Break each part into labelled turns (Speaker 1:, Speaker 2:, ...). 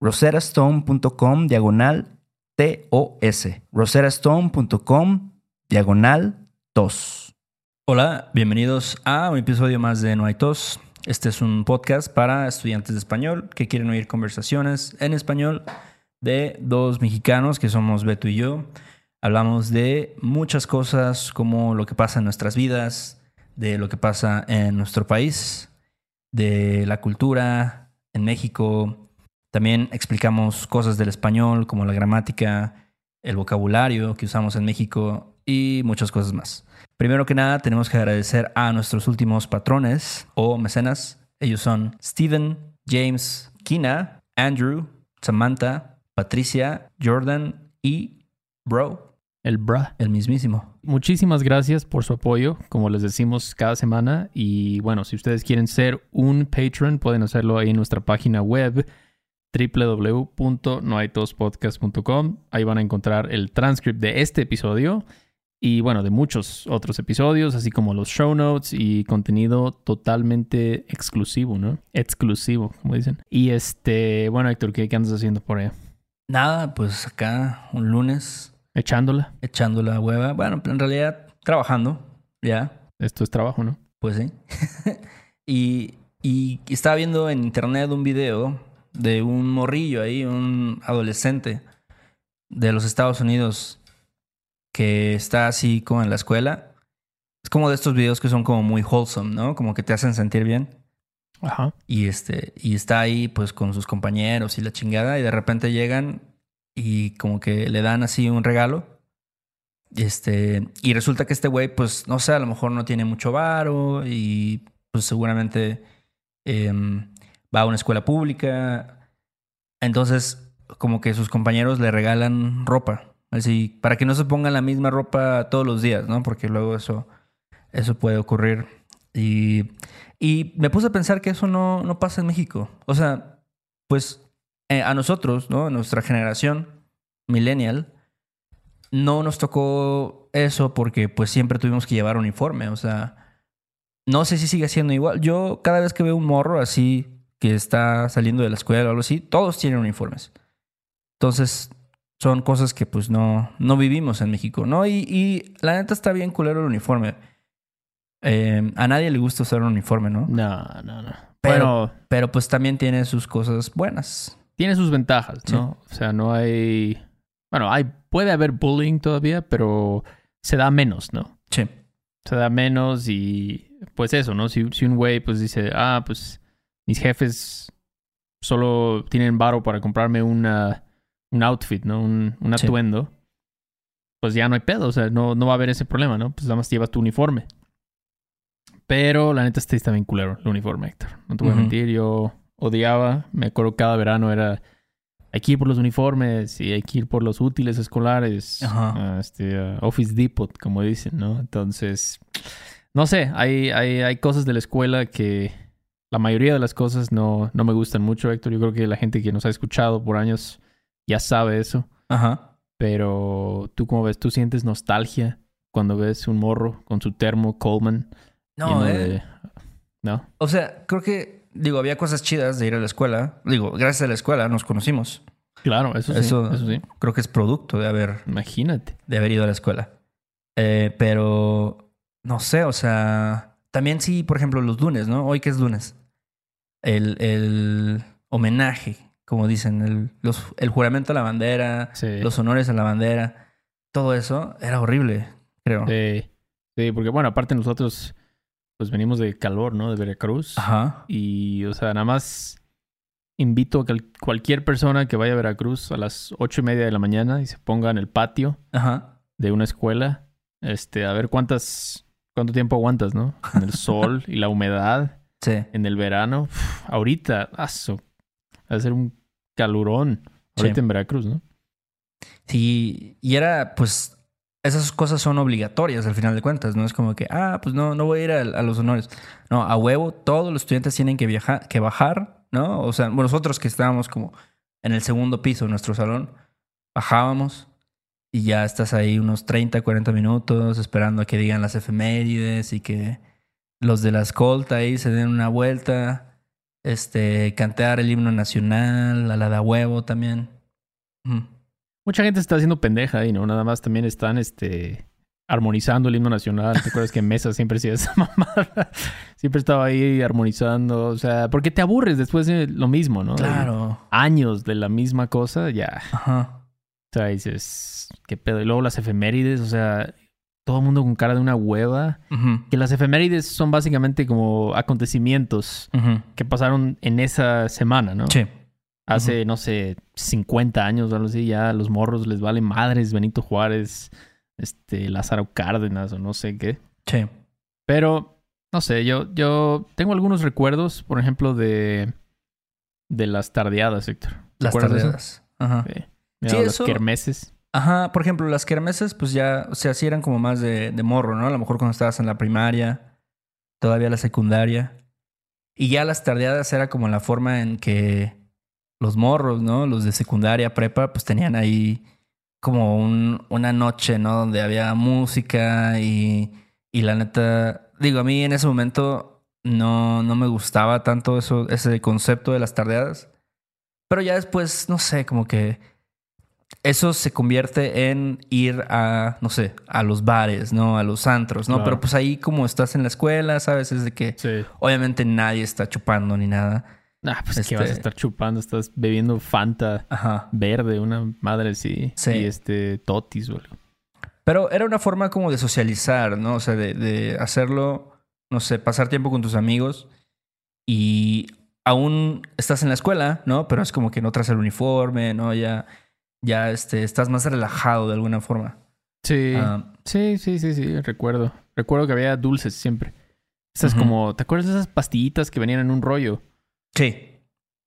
Speaker 1: roserastone.com diagonal TOS. roserastone.com diagonal TOS. Hola, bienvenidos a un episodio más de No hay tos. Este es un podcast para estudiantes de español que quieren oír conversaciones en español de dos mexicanos que somos Beto y yo. Hablamos de muchas cosas como lo que pasa en nuestras vidas, de lo que pasa en nuestro país, de la cultura en México. También explicamos cosas del español como la gramática, el vocabulario que usamos en México y muchas cosas más. Primero que nada, tenemos que agradecer a nuestros últimos patrones o mecenas. Ellos son Steven, James, Kina, Andrew, Samantha, Patricia, Jordan y Bro.
Speaker 2: El bra.
Speaker 1: El mismísimo.
Speaker 2: Muchísimas gracias por su apoyo, como les decimos cada semana. Y bueno, si ustedes quieren ser un patron, pueden hacerlo ahí en nuestra página web www.noaitospodcast.com. Ahí van a encontrar el transcript de este episodio y bueno, de muchos otros episodios, así como los show notes y contenido totalmente exclusivo, ¿no? Exclusivo, como dicen. Y este, bueno, Héctor, ¿qué, qué andas haciendo por allá?
Speaker 1: Nada, pues acá un lunes.
Speaker 2: Echándola.
Speaker 1: Echando la hueva. Bueno, en realidad trabajando, ya.
Speaker 2: Esto es trabajo, ¿no?
Speaker 1: Pues sí. y, y estaba viendo en internet un video de un morrillo ahí, un adolescente de los Estados Unidos que está así como en la escuela. Es como de estos videos que son como muy wholesome, ¿no? Como que te hacen sentir bien.
Speaker 2: Ajá.
Speaker 1: Y este, y está ahí pues con sus compañeros y la chingada, y de repente llegan y como que le dan así un regalo. Este, y resulta que este güey, pues, no sé, a lo mejor no tiene mucho varo y pues seguramente em, va a una escuela pública. Entonces, como que sus compañeros le regalan ropa. Así, para que no se pongan la misma ropa todos los días, ¿no? Porque luego eso, eso puede ocurrir. Y, y me puse a pensar que eso no, no pasa en México. O sea, pues eh, a nosotros, ¿no? Nuestra generación millennial, no nos tocó eso porque pues siempre tuvimos que llevar uniforme. O sea, no sé si sigue siendo igual. Yo cada vez que veo un morro así que está saliendo de la escuela o algo así, todos tienen uniformes. Entonces, son cosas que pues no, no vivimos en México, ¿no? Y, y la neta está bien culero el uniforme. Eh, a nadie le gusta usar un uniforme, ¿no?
Speaker 2: No, no, no.
Speaker 1: Pero, pero pues también tiene sus cosas buenas.
Speaker 2: Tiene sus ventajas, ¿no? O sea, no hay... Bueno, hay, puede haber bullying todavía, pero se da menos, ¿no?
Speaker 1: Sí.
Speaker 2: Se da menos y pues eso, ¿no? Si, si un güey pues dice, ah, pues mis jefes solo tienen varo para comprarme una un outfit, ¿no? Un, un atuendo. pues ya no hay pedo, o sea, no, no va a haber ese problema, ¿no? Pues nada más llevas tu uniforme. Pero la neta este está bien culero, el uniforme, Héctor. No te voy a
Speaker 1: Ujú.
Speaker 2: mentir, yo odiaba, me acuerdo cada verano era, hay que ir por los uniformes y hay que ir por los útiles escolares,
Speaker 1: Ajá.
Speaker 2: a este, a Office Depot, como dicen, ¿no? Entonces, no sé, hay, hay, hay cosas de la escuela que la mayoría de las cosas no, no me gustan mucho, Héctor. Yo creo que la gente que nos ha escuchado por años ya sabe eso.
Speaker 1: Ajá.
Speaker 2: Pero tú, como ves, tú sientes nostalgia cuando ves un morro con su termo Coleman.
Speaker 1: No, eh.
Speaker 2: de- ¿No?
Speaker 1: O sea, creo que, digo, había cosas chidas de ir a la escuela. Digo, gracias a la escuela nos conocimos.
Speaker 2: Claro, eso sí.
Speaker 1: Eso-
Speaker 2: Eso, sí.
Speaker 1: Creo que es producto de haber,
Speaker 2: Imagínate.
Speaker 1: de haber ido a la escuela. Eh, pero, no sé, o sea, también sí, por ejemplo, los lunes, ¿no? Hoy que es lunes. El, el homenaje, como dicen, el, los- el juramento a la bandera,
Speaker 2: Sí.
Speaker 1: los honores a la bandera, todo eso era horrible, creo.
Speaker 2: Sí. Sí, porque bueno, aparte nosotros pues venimos de calor, ¿no? De Veracruz.
Speaker 1: Ajá.
Speaker 2: Y, o sea, nada más invito a que cualquier persona que vaya a Veracruz a las ocho y media de la mañana y se ponga en el patio
Speaker 1: Ajá.
Speaker 2: de una escuela, este, a ver cuántas, cuánto tiempo aguantas, ¿no? En el sol y la humedad,
Speaker 1: Sí.
Speaker 2: en el verano. Ahorita, aso, va a ser un calurón. Ahorita
Speaker 1: Sí.
Speaker 2: en Veracruz, ¿no?
Speaker 1: Sí, y era, pues, esas cosas son obligatorias al final de cuentas, ¿no? Es como que, ah, pues no, no voy a ir a, a los honores. No, a huevo, todos los estudiantes tienen que viajar, que bajar, ¿no? O sea, nosotros que estábamos como en el segundo piso de nuestro salón, bajábamos y ya estás ahí unos 30, 40 minutos esperando a que digan las efemérides y que los de la escolta ahí se den una vuelta, este, cantar el himno nacional, a la de a huevo también.
Speaker 2: Mucha gente está haciendo pendeja ahí, ¿no? Nada más también están, este, armonizando el himno nacional. ¿Te acuerdas que en mesa siempre hacía esa mamada? Siempre estaba ahí armonizando. O sea, porque te aburres después de lo mismo, ¿no? De
Speaker 1: Claro.
Speaker 2: años de la misma cosa, ya.
Speaker 1: Ajá.
Speaker 2: O sea, dices, ¿qué pedo? Y luego las efemérides, o sea, todo el mundo con cara de una hueva. Que las efemérides son básicamente como acontecimientos que pasaron en esa semana, ¿no?
Speaker 1: Sí.
Speaker 2: Hace, no sé, 50 años o algo así, ya a los morros les vale madres Benito Juárez, este, Lázaro Cárdenas o no sé qué.
Speaker 1: Sí.
Speaker 2: Pero, no sé, yo, yo tengo algunos recuerdos, por ejemplo, de, de las tardeadas, Héctor. ¿Te
Speaker 1: Las
Speaker 2: eso?
Speaker 1: tardeadas. Ajá.
Speaker 2: Sí.
Speaker 1: Sí, eso-
Speaker 2: kermeses.
Speaker 1: Ajá. Por ejemplo, las kermeses, pues ya, o sea, sí eran como más de, de morro, ¿no? A lo mejor cuando estabas en la primaria, todavía la secundaria. Y ya las tardeadas era como la forma en que los morros, ¿no? Los de secundaria, prepa, pues tenían ahí como un, una noche, ¿no? Donde había música y, y la neta, digo, a mí en ese momento no, no me gustaba tanto eso, ese concepto de las tardeadas. Pero ya después, no sé, como que eso se convierte en ir a, no sé, a los bares, ¿no? A los antros, ¿no?
Speaker 2: Claro.
Speaker 1: Pero pues ahí como estás en la escuela, ¿sabes? Es de que
Speaker 2: Sí.
Speaker 1: obviamente nadie está chupando ni nada.
Speaker 2: Ah, pues
Speaker 1: Este-
Speaker 2: que vas a estar chupando, estás bebiendo Fanta
Speaker 1: Ajá.
Speaker 2: verde, una madre así.
Speaker 1: Sí.
Speaker 2: Y este Totis o algo.
Speaker 1: Pero era una forma como de socializar, ¿no? O sea, de, de hacerlo, no sé, pasar tiempo con tus amigos y aún estás en la escuela, ¿no? Pero es como que no traes el uniforme, ¿no? Ya, ya este, estás más relajado de alguna forma.
Speaker 2: Sí.
Speaker 1: Ah,
Speaker 2: Sí, sí, sí, sí, recuerdo. Recuerdo que había dulces siempre. Esas como, ¿te acuerdas de esas pastillitas que venían en un rollo?
Speaker 1: sí.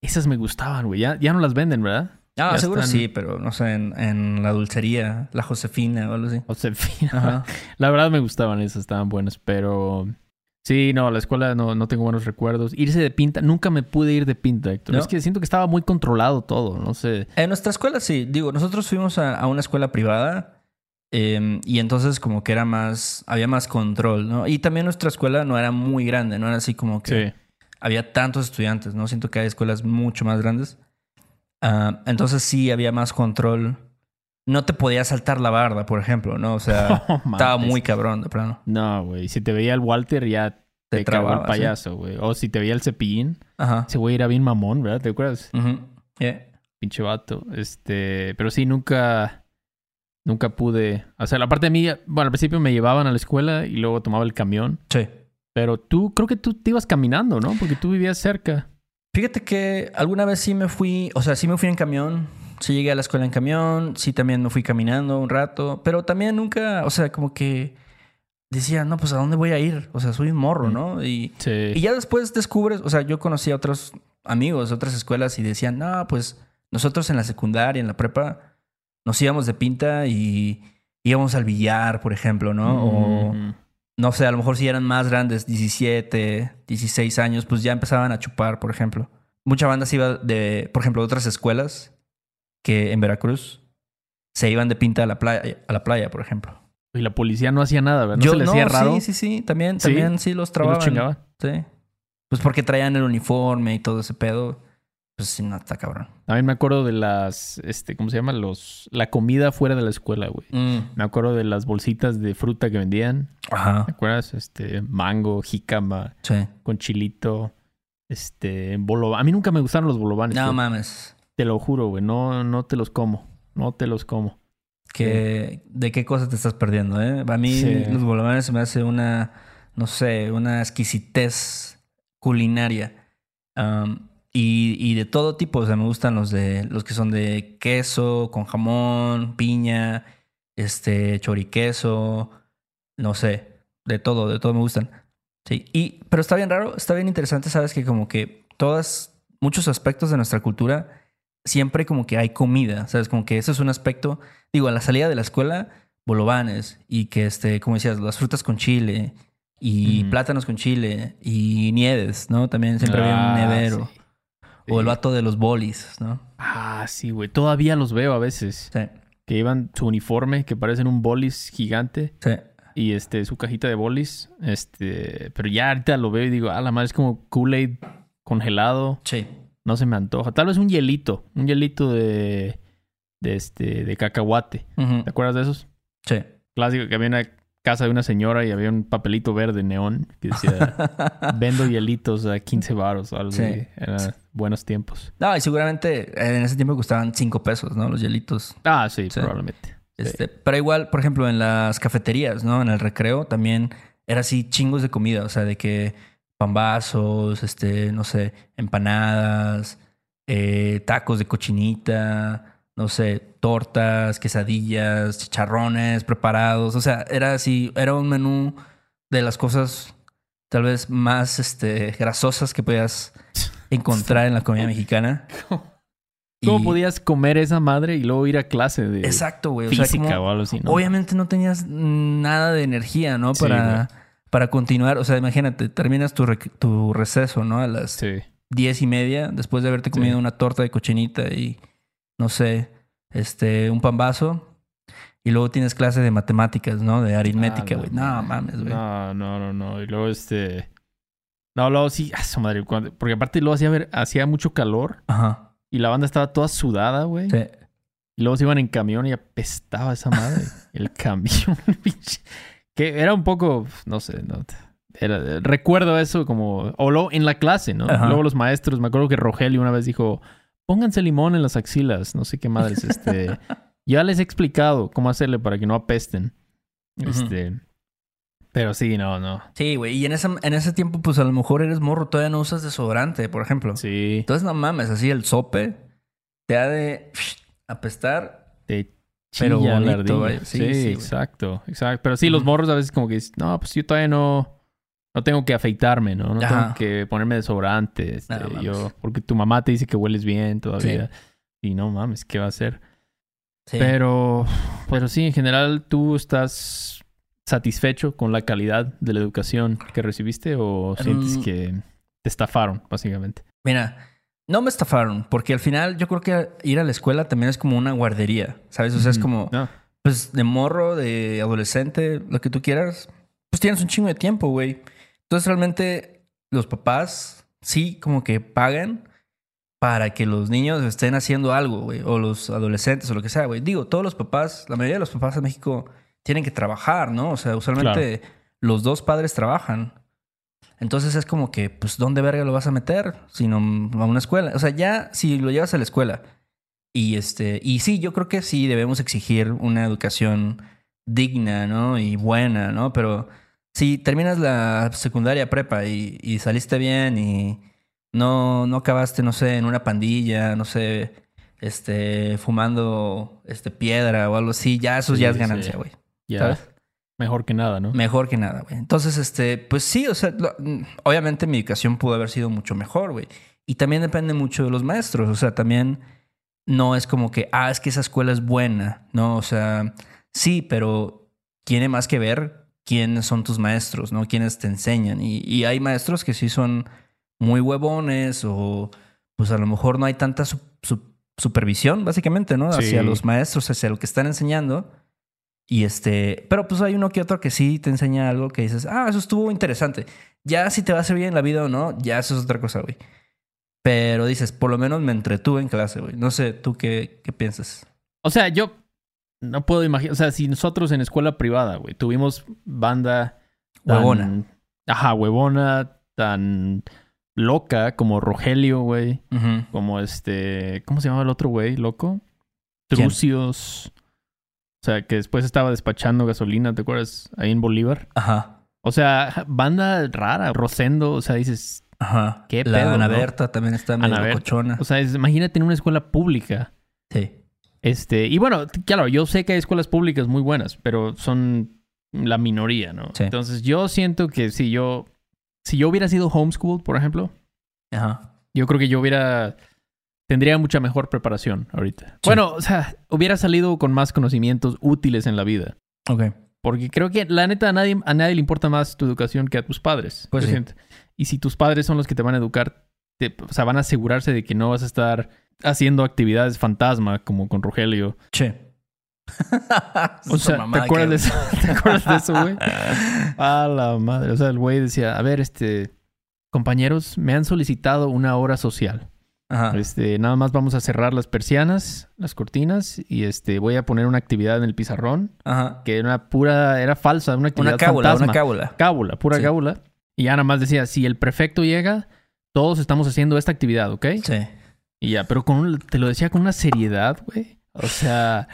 Speaker 2: Esas me gustaban, güey. Ya, ya no las venden, ¿verdad?
Speaker 1: Ah,
Speaker 2: Ya
Speaker 1: seguro
Speaker 2: están-
Speaker 1: sí, pero no sé, en, en la dulcería, la Josefina o algo así.
Speaker 2: O sea, en fin.
Speaker 1: Ajá.
Speaker 2: La verdad me gustaban esas, estaban buenas, pero... Sí, no, la escuela no, no tengo buenos recuerdos. Irse de pinta, nunca me pude ir de pinta, Héctor.
Speaker 1: ¿No?
Speaker 2: Es que siento que estaba muy controlado todo, no sé.
Speaker 1: En nuestra escuela sí, digo, nosotros fuimos a, a una escuela privada eh, y entonces como que era más, había más control, ¿no? Y también nuestra escuela no era muy grande, no era así como que había tantos estudiantes, ¿no? Siento que hay escuelas mucho más grandes. Ah, entonces sí había más control. No te podías saltar la barda, por ejemplo, ¿no? O sea, estaba muy cabrón, de plano.
Speaker 2: No, güey. Si te veía el Walter, ya
Speaker 1: Te
Speaker 2: te, cagó el
Speaker 1: ¿eh?
Speaker 2: payaso, güey. O si te veía el cepillín,
Speaker 1: Ajá.
Speaker 2: ese güey era bien mamón, ¿verdad? ¿Te acuerdas?
Speaker 1: Yeah.
Speaker 2: Pinche vato. Este, pero sí, nunca, nunca pude. O sea, aparte de mí, bueno, al principio me llevaban a la escuela y luego tomaba el camión.
Speaker 1: Sí.
Speaker 2: Pero tú, creo que tú te ibas caminando, ¿no? Porque tú vivías cerca.
Speaker 1: Fíjate que alguna vez sí me fui, o sea, sí me fui en camión sí llegué a la escuela en camión, sí también me fui caminando un rato, pero también nunca, o sea, como que decía, no, pues a dónde voy a ir, o sea, soy un morro, ¿no? Y,
Speaker 2: Sí.
Speaker 1: y ya después descubres, o sea, yo conocí a otros amigos de otras escuelas y decían, no, pues nosotros en la secundaria, en la prepa, nos íbamos de pinta y íbamos al billar, por ejemplo, ¿no? O
Speaker 2: Mm,
Speaker 1: no sé, a lo mejor si eran más grandes, 17, 16 años, pues ya empezaban a chupar, por ejemplo. Mucha banda se iba de, por ejemplo, de otras escuelas que en Veracruz se iban de pinta a la playa, a la playa por ejemplo.
Speaker 2: Y la policía no hacía nada, ¿verdad? ¿No se le hacía raro?
Speaker 1: Sí, sí, sí, también,
Speaker 2: ¿Sí?
Speaker 1: también sí los
Speaker 2: ¿Y los
Speaker 1: trababan.
Speaker 2: chingaba?
Speaker 1: Sí. Pues porque traían el uniforme y todo ese pedo. Pues sí, no, está cabrón.
Speaker 2: También me acuerdo de las, este, ¿cómo se llama? Los, la comida fuera de la escuela, güey. Me acuerdo de las bolsitas de fruta que vendían.
Speaker 1: Ajá.
Speaker 2: ¿Te acuerdas? Este, mango, jícama,
Speaker 1: Sí.
Speaker 2: con chilito, este, bolobán. A mí nunca me gustaron los bolovanes.
Speaker 1: No
Speaker 2: güey.
Speaker 1: mames.
Speaker 2: Te lo juro, güey. No, no te los como. No te los como.
Speaker 1: Que, ¿De qué cosa te estás perdiendo, eh? A mí
Speaker 2: Sí.
Speaker 1: los bolovanes se me hace una, no sé, una exquisitez culinaria. Y, y de todo tipo. O sea, me gustan los de los que son de queso, con jamón, piña, este, choriqueso, no sé. De todo, de todo me gustan. Sí. Y, pero está bien raro, está bien interesante, sabes que como que todas, muchos aspectos de nuestra cultura, siempre como que hay comida, sabes, como que eso es un aspecto, digo, a la salida de la escuela, bolovanes y que, este, como decías, las frutas con chile y plátanos con chile y nieves, ¿no? También siempre había un
Speaker 2: Ah,
Speaker 1: nevero.
Speaker 2: sí.
Speaker 1: O el vato de los bolis, ¿no?
Speaker 2: Ah, sí, güey. Todavía los veo a veces.
Speaker 1: Sí,
Speaker 2: Que llevan su uniforme, que parecen un bolis gigante.
Speaker 1: sí.
Speaker 2: Y este, su cajita de bolis. Este, pero ya ahorita lo veo y digo, ah, la madre es como Kool-Aid congelado.
Speaker 1: Sí.
Speaker 2: No se me antoja. Tal vez un hielito. Un hielito de. de este. de cacahuate. ¿Te acuerdas de esos?
Speaker 1: Sí.
Speaker 2: Clásico que había en una casa de una señora y había un papelito verde neón que decía vendo hielitos a 15 baros o algo
Speaker 1: Sí.
Speaker 2: así. Buenos tiempos.
Speaker 1: No, y seguramente en ese tiempo costaban cinco pesos, ¿no? Los hielitos.
Speaker 2: Ah, sí,
Speaker 1: Sí.
Speaker 2: probablemente.
Speaker 1: Este, Pero igual, por ejemplo, en las cafeterías, ¿no? En el recreo también era así chingos de comida. O sea, de que pambazos, este, no sé, empanadas, eh, tacos de cochinita, no sé, tortas, quesadillas, chicharrones preparados. O sea, era así, era un menú de las cosas tal vez más este, grasosas que podías encontrar en la comida mexicana.
Speaker 2: ¿Cómo
Speaker 1: Y-
Speaker 2: podías comer esa madre y luego ir a clase de
Speaker 1: Exacto, güey. O sea,
Speaker 2: física
Speaker 1: como-
Speaker 2: o algo así? ¿no?
Speaker 1: Obviamente no tenías nada de energía, ¿no?
Speaker 2: Sí,
Speaker 1: Para, continuar. O sea, imagínate, terminas tu, tu receso, ¿no? A las
Speaker 2: Sí.
Speaker 1: diez y media, después de haberte
Speaker 2: Sí.
Speaker 1: comido una torta de cochinita y, no sé, este, un pambazo. Y luego tienes clase de matemáticas, ¿no? De aritmética,
Speaker 2: Ah,
Speaker 1: güey.
Speaker 2: la
Speaker 1: No, mames, güey.
Speaker 2: No, no, no, no. Y luego este. No, luego sí, a su madre. cuando- Porque aparte luego hacía, ver- hacía mucho calor
Speaker 1: Ajá.
Speaker 2: y la banda estaba toda sudada, güey.
Speaker 1: Sí.
Speaker 2: Y luego se iban en camión y apestaba esa madre. El camión, pinche. Que era un poco, no sé, no. Era, recuerdo eso como. O luego en la clase, ¿no?
Speaker 1: Ajá.
Speaker 2: Luego los maestros, me acuerdo que Rogelio una vez dijo: pónganse limón en las axilas. No sé qué madres. Este. ya les he explicado cómo hacerle para que no apesten. Este. Pero sí, no, no.
Speaker 1: Sí, güey. Y en ese, en ese tiempo, pues a lo mejor eres morro, todavía no usas desodorante, por ejemplo.
Speaker 2: Sí.
Speaker 1: Entonces, no mames, así el sope te ha de apestar.
Speaker 2: Te
Speaker 1: Pero
Speaker 2: chilla la
Speaker 1: bonito, güey. Sí,
Speaker 2: Sí,
Speaker 1: sí,
Speaker 2: exacto, exacto. Pero sí, los
Speaker 1: Ujú.
Speaker 2: morros a veces como que dicen, no, pues yo todavía no, no tengo que afeitarme, ¿no? No
Speaker 1: Ajá.
Speaker 2: tengo que ponerme desodorante. este,
Speaker 1: No,
Speaker 2: yo, porque tu mamá te dice que hueles bien todavía. Y no mames, ¿qué va a hacer?
Speaker 1: Sí.
Speaker 2: Pero, pero sí, en general, ¿tú estás satisfecho con la calidad de la educación que recibiste o sientes
Speaker 1: Mm.
Speaker 2: que te estafaron, básicamente?
Speaker 1: Mira, no me estafaron, porque al final yo creo que ir a la escuela también es como una guardería, ¿sabes? O sea, es como,
Speaker 2: No,
Speaker 1: pues, de morro, de adolescente, lo que tú quieras, pues tienes un chingo de tiempo, güey. Entonces, realmente, los papás sí como que pagan para que los niños estén haciendo algo, güey, o los adolescentes o lo que sea, güey. Digo, todos los papás, la mayoría de los papás en México tienen que trabajar, ¿no? O sea, usualmente los dos padres trabajan. Entonces es como que, pues, ¿dónde verga lo vas a meter? Sino a una escuela. O sea, ya si lo llevas a la escuela. Y este, y sí, yo creo que sí debemos exigir una educación digna, ¿no? Y buena, ¿no? Pero si terminas la secundaria prepa y, y saliste bien y no, no acabaste, no sé, en una pandilla, no sé, este, fumando este, piedra o algo así, ya eso ya es ganancia,
Speaker 2: sí.
Speaker 1: güey.
Speaker 2: Ya.
Speaker 1: ¿Sabes?
Speaker 2: Mejor que nada, ¿no?
Speaker 1: Mejor que nada, güey. Entonces, este, pues sí, o sea, lo- obviamente mi educación pudo haber sido mucho mejor, güey. Y también depende mucho de los maestros, o sea, también no es como que, ah, es que esa escuela es buena, ¿no? O sea, sí, pero tiene más que ver quiénes son tus maestros, ¿no? Quiénes te enseñan. Y, y hay maestros que sí son muy huevones o pues a lo mejor no hay tanta su- su- supervisión, básicamente, ¿no?
Speaker 2: Sí.
Speaker 1: Hacia los maestros, hacia lo que están enseñando. Y este, pero pues hay uno que otro que sí te enseña algo que dices, ah, eso estuvo interesante. Ya si te va a servir en la vida o no, ya eso es otra cosa, güey. Pero dices, por lo menos me entretuve en clase, güey. No sé, ¿tú qué, qué piensas?
Speaker 2: O sea, yo no puedo imaginar. O sea, si nosotros en escuela privada, güey, tuvimos banda. tan-
Speaker 1: Huevona.
Speaker 2: Ajá, huevona, tan loca como Rogelio, güey. Como este. ¿Cómo se llamaba el otro güey, loco? Trucios. O sea, que después estaba despachando gasolina, ¿te acuerdas? Ahí en Bolívar.
Speaker 1: Ajá,
Speaker 2: O sea, banda rara, Rosendo. O sea, dices.
Speaker 1: ajá.
Speaker 2: ¿Qué
Speaker 1: La
Speaker 2: pedo,
Speaker 1: Ana
Speaker 2: no?
Speaker 1: Berta también está medio cochona.
Speaker 2: O sea, es- imagínate en una escuela pública.
Speaker 1: Sí.
Speaker 2: Este, y bueno, claro, yo sé que hay escuelas públicas muy buenas, pero son la minoría, ¿no?
Speaker 1: Sí.
Speaker 2: Entonces, yo siento que si yo, si yo hubiera sido homeschool, por ejemplo,
Speaker 1: Ajá.
Speaker 2: yo creo que yo hubiera, tendría mucha mejor preparación ahorita.
Speaker 1: Sí.
Speaker 2: Bueno, o sea, hubiera salido con más conocimientos útiles en la vida.
Speaker 1: Ok.
Speaker 2: Porque creo que la neta a nadie, a nadie le importa más tu educación que a tus padres.
Speaker 1: Pues sí.
Speaker 2: Y si tus padres son los que te van a educar, te- o sea, van a asegurarse de que no vas a estar haciendo actividades fantasma como con Rogelio.
Speaker 1: Che.
Speaker 2: O sea, ¿te acuerdas, de eso? ¿te acuerdas de eso, güey? A la madre. O sea, el güey decía, a ver, este, compañeros, me han solicitado una hora social.
Speaker 1: Ajá.
Speaker 2: Este, nada más vamos a cerrar las persianas, las cortinas, y este, voy a poner una actividad en el pizarrón,
Speaker 1: Ajá.
Speaker 2: que era una pura, era falsa, una actividad
Speaker 1: Una cábula,
Speaker 2: fantasma.
Speaker 1: una cábula.
Speaker 2: cábula, pura
Speaker 1: Sí.
Speaker 2: cábula. Y ya nada más decía, si el prefecto llega, todos estamos haciendo esta actividad, ¿ok?
Speaker 1: Sí.
Speaker 2: Y ya, pero con te lo decía con una seriedad, güey. O sea,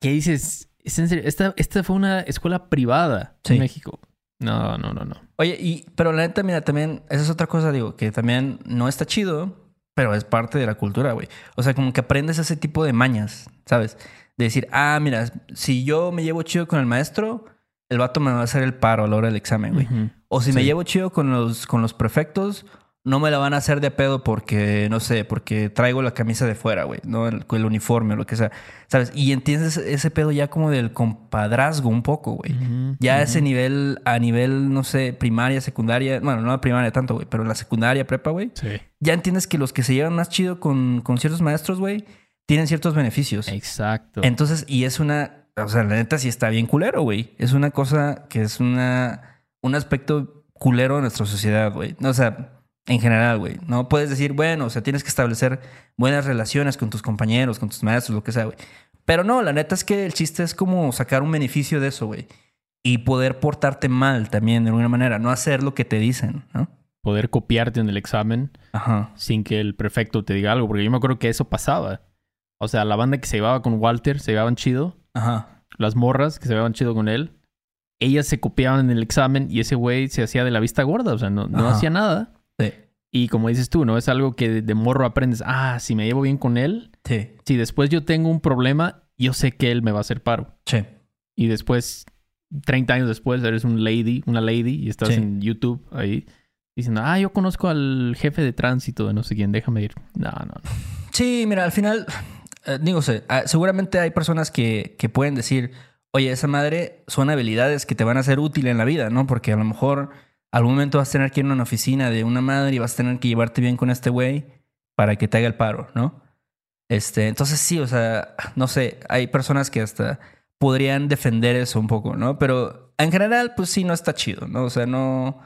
Speaker 2: ¿qué dices? ¿Es en serio? Esta, esta fue una escuela privada
Speaker 1: Sí.
Speaker 2: en México. No, no, no, no.
Speaker 1: Oye, y, pero la neta, mira, también, esa es otra cosa, digo, que también no está chido, pero es parte de la cultura, güey. O sea, como que aprendes ese tipo de mañas, ¿sabes? De decir, ah, mira, si yo me llevo chido con el maestro, el vato me va a hacer el paro a la hora del examen, güey. O si me llevo chido con los, con los prefectos, no me la van a hacer de pedo porque, no sé, porque traigo la camisa de fuera, güey, ¿no? El, el uniforme o lo que sea, ¿sabes? Y entiendes ese pedo ya como del compadrazgo un poco, güey. Ya ese nivel, a nivel, no sé, primaria, secundaria, bueno, no la primaria tanto, güey, pero en la secundaria, prepa, güey,
Speaker 2: Sí.
Speaker 1: ya entiendes que los que se llevan más chido con, con ciertos maestros, güey, tienen ciertos beneficios.
Speaker 2: Exacto.
Speaker 1: Entonces, y es una, o sea, la neta sí está bien culero, güey. Es una cosa que es una, un aspecto culero de nuestra sociedad, güey. O sea, en general, güey. No puedes decir, bueno, o sea, tienes que establecer buenas relaciones con tus compañeros, con tus maestros, lo que sea, güey. Pero no, la neta es que el chiste es como sacar un beneficio de eso, güey. Y poder portarte mal también de alguna manera, no hacer lo que te dicen, ¿no?
Speaker 2: Poder copiarte en el examen
Speaker 1: Ajá.
Speaker 2: sin que el prefecto te diga algo. Porque yo me acuerdo que eso pasaba. O sea, la banda que se llevaba con Walter, se llevaban chido.
Speaker 1: Ajá.
Speaker 2: Las morras que se llevaban chido con él. Ellas se copiaban en el examen y ese güey se hacía de la vista gorda. O sea, no, no hacía nada.
Speaker 1: Sí.
Speaker 2: Y como dices tú, ¿no? Es algo que de, morro aprendes. Ah, si me llevo bien con él,
Speaker 1: Sí.
Speaker 2: si después yo tengo un problema, yo sé que él me va a hacer paro.
Speaker 1: Sí.
Speaker 2: Y después, 30 años después, eres un lady, una lady, y estás
Speaker 1: Sí.
Speaker 2: en YouTube ahí diciendo, ah, yo conozco al jefe de tránsito de no sé quién, déjame ir. No, no, no.
Speaker 1: Sí, mira, al final, eh, digo, sé, ah, seguramente hay personas que, que pueden decir, oye, esa madre son habilidades que te van a ser útiles en la vida, ¿no? Porque a lo mejor algún momento vas a tener que ir a una oficina de una madre y vas a tener que llevarte bien con este güey para que te haga el paro, ¿no? Este, entonces sí, o sea, no sé, hay personas que hasta podrían defender eso un poco, ¿no? Pero en general, pues sí, no está chido, ¿no? O sea, no,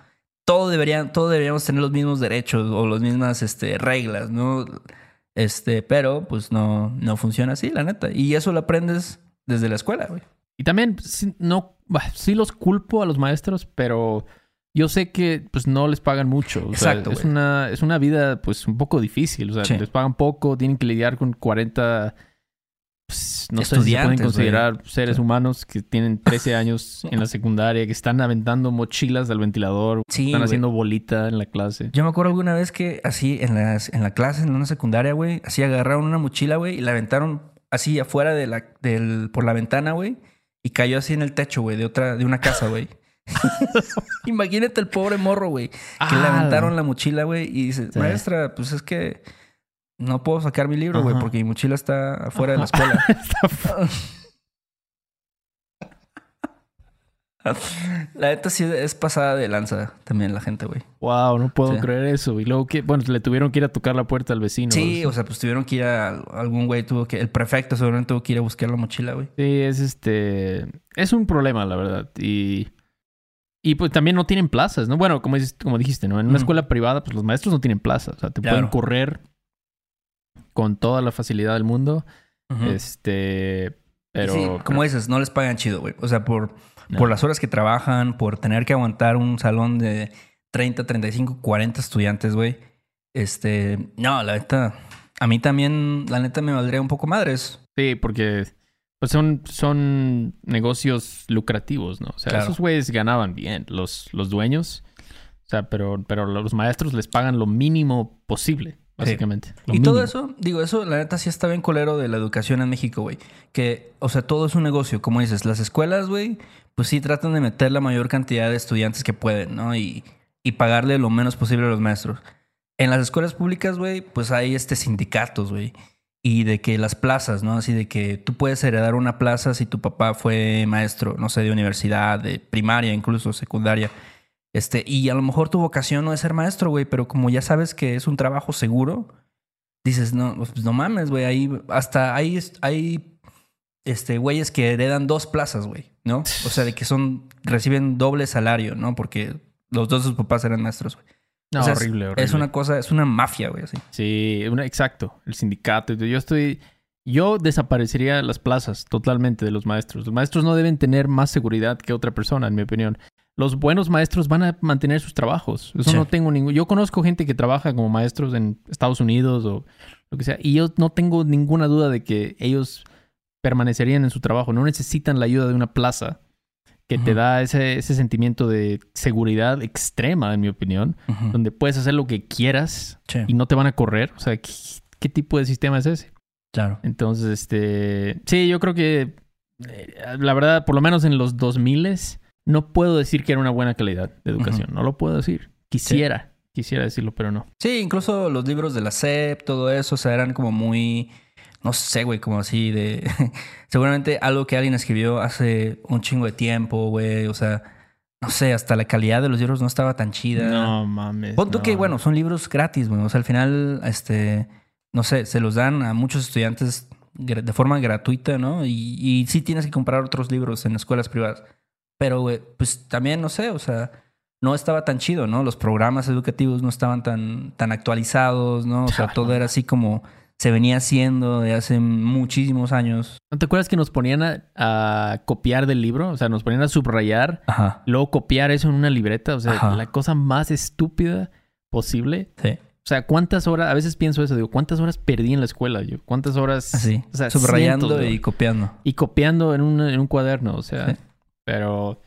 Speaker 1: todo deberían, todo deberíamos tener los mismos derechos o las mismas, este, reglas, ¿no? Este, pero pues no, no funciona así, la neta. Y eso lo aprendes desde la escuela, güey.
Speaker 2: Y también, no, sí los culpo a los maestros, pero yo sé que pues no les pagan mucho. O sea,
Speaker 1: Exacto,
Speaker 2: es una, es una vida pues un poco difícil. O sea,
Speaker 1: Sí.
Speaker 2: les pagan poco, tienen que lidiar con 40 pues, no sé si se pueden considerar seres humanos que tienen 13 años en la secundaria, que están aventando mochilas al ventilador, están haciendo bolita en la clase.
Speaker 1: Yo me acuerdo alguna vez que así en, las, en la clase, en una secundaria, güey, así agarraron una mochila, güey, y la aventaron así afuera de la, del, por la ventana, güey, y cayó así en el techo, güey, de otra, de una casa, güey. Imagínate el pobre morro, güey, que le aventaron la mochila, güey, y dice, maestra, pues es que no puedo sacar mi libro, güey, porque mi mochila está afuera de la escuela. la neta sí es pasada de lanza también la gente, güey.
Speaker 2: Wow, no puedo creer eso. Y luego que, bueno, le tuvieron que ir a tocar la puerta al vecino.
Speaker 1: Sí, o sea, pues tuvieron que ir a algún güey, tuvo que, el prefecto seguramente tuvo que ir a buscar la mochila, güey.
Speaker 2: Sí, es este, es un problema, la verdad. Y, y pues también no tienen plazas, ¿no? Bueno, como, como dijiste, ¿no? En una escuela privada, pues los maestros no tienen plazas. O sea, te pueden correr con toda la facilidad del mundo. Este, pero... Sí,
Speaker 1: como dices, no les pagan chido, güey. O sea, por, por las horas que trabajan, por tener que aguantar un salón de 30, 35, 40 estudiantes, güey. Este, no, la neta, a mí también, la neta me valdría un poco madres.
Speaker 2: Sí, porque pues son, son negocios lucrativos, ¿no? O sea, esos güeyes ganaban bien, los, los dueños. O sea, pero, pero los maestros les pagan lo mínimo posible básicamente.
Speaker 1: Y todo eso, digo, eso la neta sí está bien colero de la educación en México, güey. Que, o sea, todo es un negocio, como dices, las escuelas, güey, pues sí tratan de meter la mayor cantidad de estudiantes que pueden, ¿no? Y, y pagarle lo menos posible a los maestros. En las escuelas públicas, güey, pues hay este sindicatos, güey. Y de que las plazas, ¿no? Así de que tú puedes heredar una plaza si tu papá fue maestro, no sé, de universidad, de primaria, incluso secundaria. Este, y a lo mejor tu vocación no es ser maestro, güey, pero como ya sabes que es un trabajo seguro, dices, no, pues no mames, güey, ahí hasta hay, este, güeyes que heredan dos plazas, güey, ¿no? O sea, de que son, reciben doble salario, ¿no? Porque los dos de sus papás eran maestros, güey.
Speaker 2: No, horrible, horrible.
Speaker 1: Es una cosa, es una mafia, güey, así.
Speaker 2: Sí, una, exacto. El sindicato. Yo estoy. Yo desaparecería las plazas totalmente de los maestros. Los maestros no deben tener más seguridad que otra persona, en mi opinión los buenos maestros van a mantener sus trabajos. Eso no tengo ningún. Yo conozco gente que trabaja como maestros en Estados Unidos o lo que sea, y yo no tengo ninguna duda de que ellos permanecerían en su trabajo. No necesitan la ayuda de una plaza que te da ese, sentimiento de seguridad extrema, en mi opinión, donde puedes hacer lo que quieras y no te van a correr. O sea, ¿qué, tipo de sistema es ese?
Speaker 1: Claro.
Speaker 2: Entonces, este. Sí, yo creo que. Eh, la verdad, por lo menos en los 2000 no puedo decir que era una buena calidad de educación. No lo puedo decir. Quisiera, quisiera decirlo, pero no.
Speaker 1: Sí, incluso los libros de la SEP, todo eso, o sea, eran como muy, no sé, güey, como así de... Seguramente algo que alguien escribió hace un chingo de tiempo, güey, o sea... No sé, hasta la calidad de los libros no estaba tan chida.
Speaker 2: No mames.
Speaker 1: Ponto que, bueno, son libros gratis, güey. O sea, al final, este, no sé, se los dan a muchos estudiantes de forma gratuita, ¿no? Y, y sí tienes que comprar otros libros en escuelas privadas. Pero, pues también, no sé, o sea, no estaba tan chido, ¿no? Los programas educativos no estaban tan, tan actualizados, ¿no? O sea, todo era así como se venía haciendo de hace muchísimos años.
Speaker 2: ¿No te acuerdas que nos ponían a, copiar del libro? O sea, nos ponían a subrayar, luego copiar eso en una libreta. O sea, la cosa más estúpida posible.
Speaker 1: Sí.
Speaker 2: O sea, ¿cuántas horas? A veces pienso eso, digo, ¿cuántas horas perdí en la escuela yo? ¿Cuántas horas?
Speaker 1: Así. O sea, subrayando y copiando.
Speaker 2: Y copiando en un, en un cuaderno, o sea. Pero,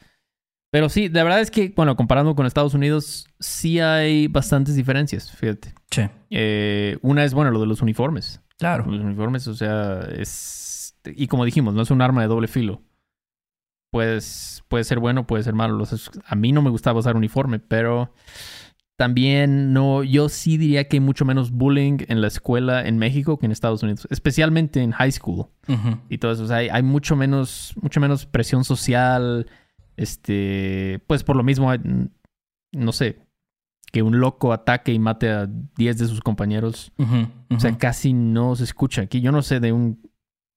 Speaker 2: pero sí, la verdad es que, bueno, comparando con Estados Unidos, sí hay bastantes diferencias, fíjate.
Speaker 1: Sí.
Speaker 2: Eh, una es, bueno, lo de los uniformes.
Speaker 1: Claro.
Speaker 2: Los uniformes, o sea, es... Y como dijimos, no es un arma de doble filo. Pues, puede ser bueno, puede ser malo. A mí no me gustaba usar uniforme, pero también no, yo sí diría que hay mucho menos bullying en la escuela en México que en Estados Unidos, especialmente en high school y todo eso. O sea, hay, mucho menos, mucho menos presión social. Este, pues por lo mismo, no sé, que un loco ataque y mate a 10 de sus compañeros. O sea, casi no se escucha aquí. Yo no sé de un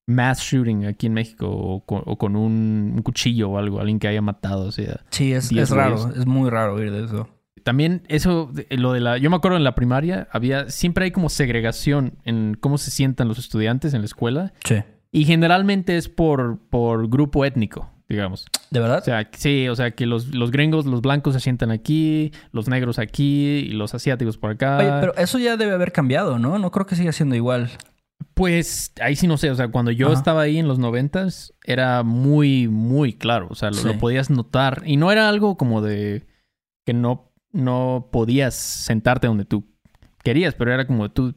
Speaker 2: mass shooting aquí en México o con, un, cuchillo o algo, alguien que haya matado. O sea,
Speaker 1: sí, es, es raro, es muy raro oír de eso.
Speaker 2: También eso, lo de la... Yo me acuerdo en la primaria, había... Siempre hay como segregación en cómo se sientan los estudiantes en la escuela.
Speaker 1: Sí.
Speaker 2: Y generalmente es por, por grupo étnico, digamos.
Speaker 1: ¿De verdad?
Speaker 2: O sea, sí, o sea, que los, los gringos, los blancos se sientan aquí, los negros aquí y los asiáticos por acá.
Speaker 1: Oye, pero eso ya debe haber cambiado, ¿no? No creo que siga siendo igual.
Speaker 2: Pues ahí sí no sé, o sea, cuando yo
Speaker 1: Ajá.
Speaker 2: estaba ahí en los noventas era muy, muy claro, o sea, lo, podías notar y no era algo como de que no, no podías sentarte donde tú querías, pero era como tú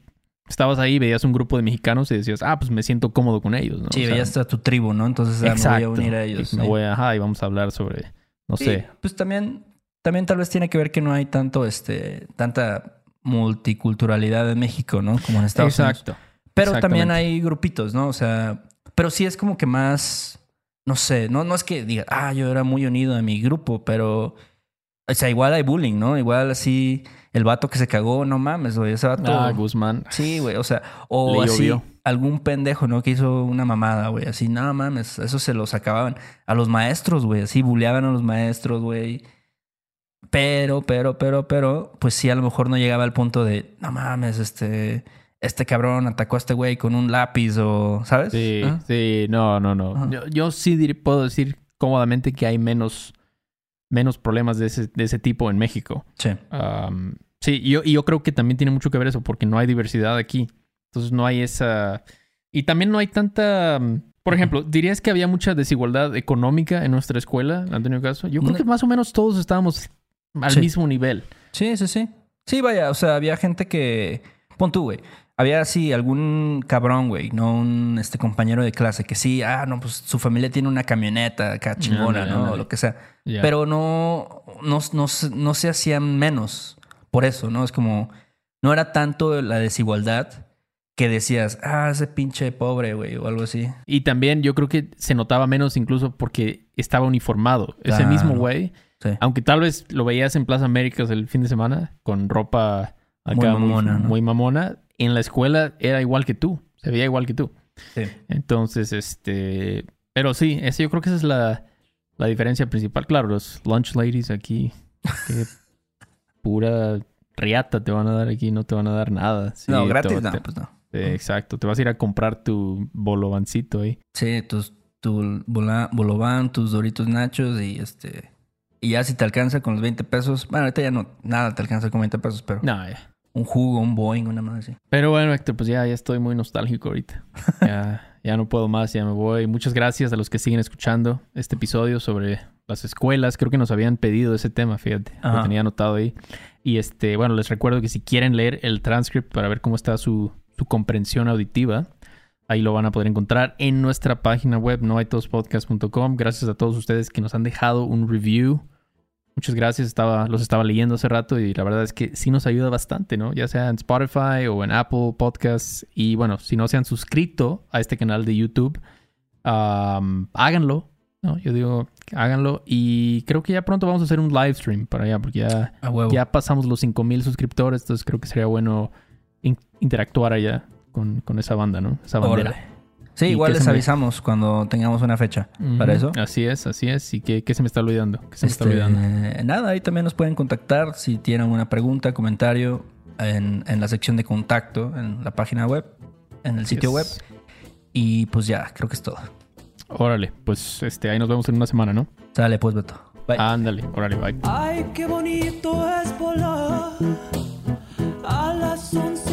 Speaker 2: estabas ahí, veías un grupo de mexicanos y decías, ah, pues me siento cómodo con ellos, ¿no?
Speaker 1: Sí,
Speaker 2: O sea,
Speaker 1: veías a tu tribu, ¿no? Entonces ah, me voy a unir a ellos.
Speaker 2: Y me
Speaker 1: sí.
Speaker 2: voy a- ajá, y vamos a hablar sobre, no
Speaker 1: Sí,
Speaker 2: sé.
Speaker 1: Pues también, también tal vez tiene que ver que no hay tanto, este, tanta multiculturalidad en México, ¿no? Como en Estados Unidos.
Speaker 2: Exacto.
Speaker 1: Pero también hay grupitos, ¿no? O sea, pero sí es como que más, no sé, no, no es que diga, ah, yo era muy unido a mi grupo, pero, o sea, igual hay bullying, ¿no? Igual así, el vato que se cagó, no mames, güey, ese vato.
Speaker 2: Ah, Guzmán.
Speaker 1: Sí, güey, o sea, o
Speaker 2: Le
Speaker 1: así,
Speaker 2: llovió.
Speaker 1: algún pendejo, ¿no? Que hizo una mamada, güey, así, no mames, eso se los acababan a los maestros, güey, así, bulleaban a los maestros, güey. Pero, pero, pero, pero, pues sí, a lo mejor no llegaba al punto de, no mames, este, este cabrón atacó a este güey con un lápiz o, ¿sabes?
Speaker 2: Sí,
Speaker 1: ¿Ah?
Speaker 2: sí, no, no, no. Yo, yo sí dir- puedo decir cómodamente que hay menos, menos problemas de ese, de ese tipo en México.
Speaker 1: Sí.
Speaker 2: Um, sí, y yo, y yo creo que también tiene mucho que ver eso, porque no hay diversidad aquí. Entonces no hay esa... Y también no hay tanta... Por ejemplo, ¿dirías que había mucha desigualdad económica en nuestra escuela, Antonio Caso? Yo creo que más o menos todos estábamos al
Speaker 1: Sí.
Speaker 2: mismo nivel.
Speaker 1: Sí, sí, sí. Sí, vaya, o sea, había gente que. Pon tú, güey. Había así algún cabrón, güey, no un este compañero de clase que sí, ah, no, pues su familia tiene una camioneta acá chingona, ¿no? O lo que sea. Pero no, no, no, se- no se hacían menos por eso, ¿no? Es como, no era tanto la desigualdad que decías, ah, ese pinche pobre, güey, o algo así.
Speaker 2: Y también yo creo que se notaba menos incluso porque estaba uniformado. Ese mismo güey
Speaker 1: Sí.
Speaker 2: Aunque tal vez lo veías en Plaza Américas el fin de semana con ropa acá
Speaker 1: Muy
Speaker 2: muy
Speaker 1: mamona,
Speaker 2: muy,
Speaker 1: ¿no?
Speaker 2: mamona, en la escuela era igual que tú, se veía igual que tú.
Speaker 1: Sí.
Speaker 2: Entonces, este, pero sí, ese yo creo que esa es la, la diferencia principal. Claro, los lunch ladies aquí, que pura riata te van a dar aquí, no te van a dar nada. Sí,
Speaker 1: no, gratis,
Speaker 2: te-
Speaker 1: no, pues no.
Speaker 2: eh, exacto, te vas a ir a comprar tu bolovancito ahí.
Speaker 1: Sí, tus, tu bolobán, tus doritos nachos y este. Y ya si te alcanza con los 20 pesos. Bueno, ahorita ya no, nada te alcanza con 20 pesos, pero
Speaker 2: No, ya.
Speaker 1: Un jugo, un Boeing, una más así.
Speaker 2: Pero bueno, Héctor, pues ya, ya estoy muy nostálgico ahorita. Ya, ya no puedo más, ya me voy. Muchas gracias a los que siguen escuchando este episodio sobre las escuelas. Creo que nos habían pedido ese tema, fíjate. Lo tenía anotado ahí. Y este, bueno, les recuerdo que si quieren leer el transcript para ver cómo está su, su comprensión auditiva, ahí lo van a poder encontrar en nuestra página web, noaitospodcast.com. Gracias a todos ustedes que nos han dejado un review. Muchas gracias, estaba, los estaba leyendo hace rato y la verdad es que sí nos ayuda bastante, ¿no? Ya sea en Spotify o en Apple Podcasts. Y bueno, si no se han suscrito a este canal de YouTube, am, háganlo, ¿no? Yo digo, háganlo. Y creo que ya pronto vamos a hacer un live stream para allá, porque ya, ya pasamos los 5000 suscriptores, entonces creo que sería bueno in- interactuar allá con, con esa banda, ¿no? Esa bandera.
Speaker 1: Sí,
Speaker 2: ¿Y
Speaker 1: igual les
Speaker 2: me-
Speaker 1: avisamos cuando tengamos una fecha para eso.
Speaker 2: Así es, así es. ¿Y qué, qué se me está olvidando? ¿Qué se me está
Speaker 1: Este,
Speaker 2: olvidando?
Speaker 1: nada, ahí también nos pueden contactar si tienen alguna pregunta, comentario en, en la sección de contacto en la página web, en el sitio web. Y pues ya, creo que es todo.
Speaker 2: Órale, pues este, ahí nos vemos en una semana, ¿no?
Speaker 1: Sale pues, Beto. Bye.
Speaker 2: Ándale, órale, bye.
Speaker 3: Ay, qué bonito es volar a las 11